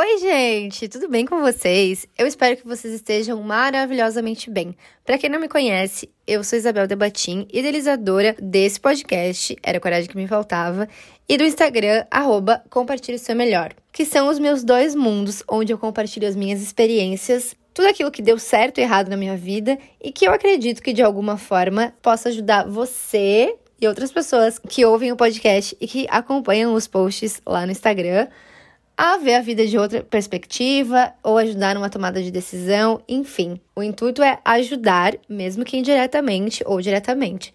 Oi, gente, tudo bem com vocês? Eu espero que vocês estejam maravilhosamente bem. Para quem não me conhece, eu sou Isabel Debatim, idealizadora desse podcast, Era a Coragem que Me Faltava, e do Instagram, Compartilhe Seu Melhor, que são os meus dois mundos onde eu compartilho as minhas experiências, tudo aquilo que deu certo e errado na minha vida e que eu acredito que de alguma forma possa ajudar você e outras pessoas que ouvem o podcast e que acompanham os posts lá no Instagram a ver a vida de outra perspectiva ou ajudar numa tomada de decisão, enfim. O intuito é ajudar, mesmo que indiretamente ou diretamente.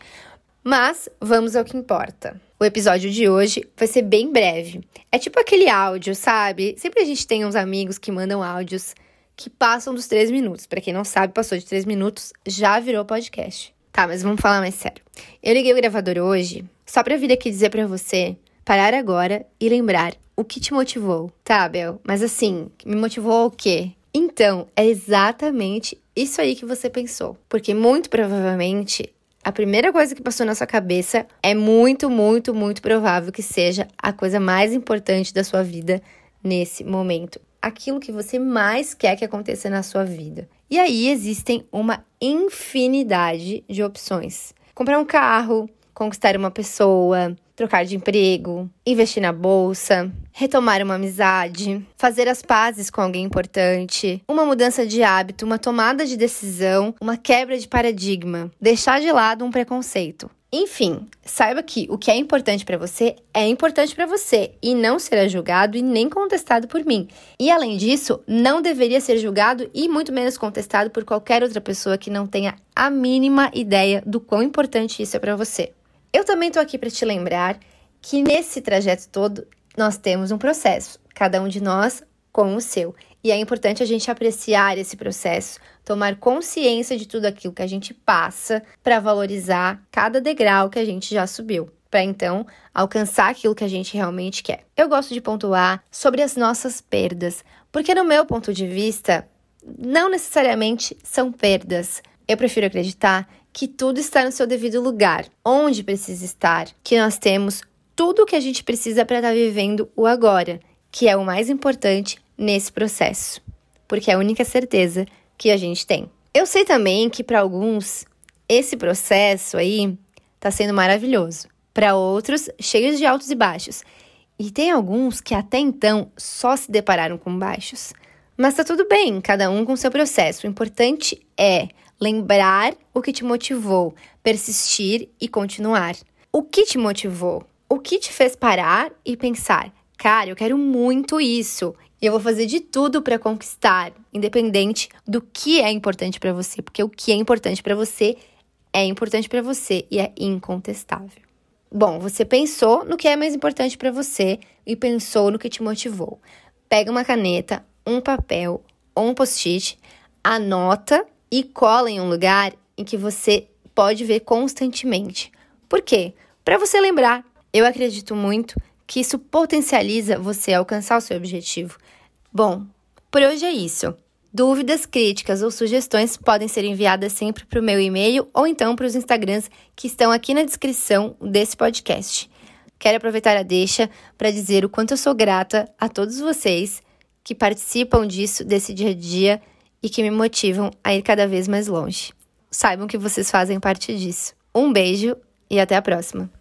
Mas vamos ao que importa. O episódio de hoje vai ser bem breve. É tipo aquele áudio, sabe? Sempre a gente tem uns amigos que mandam áudios que passam dos três minutos. Para quem não sabe, passou de três minutos, já virou podcast. Tá, mas vamos falar mais sério. Eu liguei o gravador hoje só para vir aqui dizer para você parar agora e lembrar o que te motivou, tá, Bel? Mas assim, me motivou o quê? Então, é exatamente isso aí que você pensou. Porque muito provavelmente a primeira coisa que passou na sua cabeça é muito, muito, muito provável que seja a coisa mais importante da sua vida nesse momento. Aquilo que você mais quer que aconteça na sua vida. E aí existem uma infinidade de opções. Comprar um carro, conquistar uma pessoa, trocar de emprego, investir na bolsa, retomar uma amizade, fazer as pazes com alguém importante, uma mudança de hábito, uma tomada de decisão, uma quebra de paradigma, deixar de lado um preconceito. Enfim, saiba que o que é importante para você é importante para você e não será julgado e nem contestado por mim. E além disso, não deveria ser julgado e muito menos contestado por qualquer outra pessoa que não tenha a mínima ideia do quão importante isso é para você. Eu também estou aqui para te lembrar que nesse trajeto todo nós temos um processo, cada um de nós com o seu. E é importante a gente apreciar esse processo, tomar consciência de tudo aquilo que a gente passa para valorizar cada degrau que a gente já subiu, para então alcançar aquilo que a gente realmente quer. Eu gosto de pontuar sobre as nossas perdas, porque no meu ponto de vista, não necessariamente são perdas. Eu prefiro acreditar que tudo está no seu devido lugar, onde precisa estar, que nós temos tudo o que a gente precisa para estar tá vivendo o agora, que é o mais importante nesse processo, porque é a única certeza que a gente tem. Eu sei também que para alguns esse processo aí está sendo maravilhoso, para outros cheios de altos e baixos. E tem alguns que até então só se depararam com baixos. Mas tá tudo bem, cada um com seu processo. O importante é lembrar o que te motivou, persistir e continuar. O que te motivou? O que te fez parar e pensar: cara, eu quero muito isso e eu vou fazer de tudo para conquistar, independente do que é importante para você, porque o que é importante para você é importante para você e é incontestável. Bom, você pensou no que é mais importante para você e pensou no que te motivou. Pega uma caneta, um papel ou um post-it, anota e cola em um lugar em que você pode ver constantemente. Por quê? Para você lembrar. Eu acredito muito que isso potencializa você alcançar o seu objetivo. Bom, por hoje é isso. Dúvidas, críticas ou sugestões podem ser enviadas sempre para o meu e-mail ou então para os Instagrams que estão aqui na descrição desse podcast. Quero aproveitar a deixa para dizer o quanto eu sou grata a todos vocês que participam disso, desse dia a dia e que me motivam a ir cada vez mais longe. Saibam que vocês fazem parte disso. Um beijo e até a próxima!